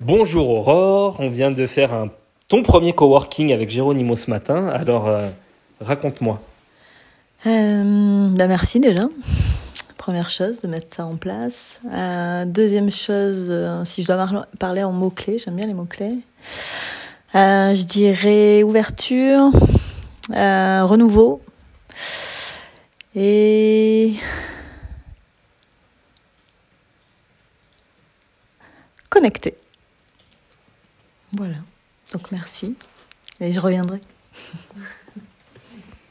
Bonjour Aurore, on vient de faire ton premier coworking avec Géronimo ce matin, alors euh, raconte-moi. Euh, bah merci déjà. Première chose, de mettre ça en place. Euh, deuxième chose, si je dois parler en mots-clés, j'aime bien les mots-clés. Je dirais ouverture, renouveau et connecté. Voilà. Donc merci. Et je reviendrai.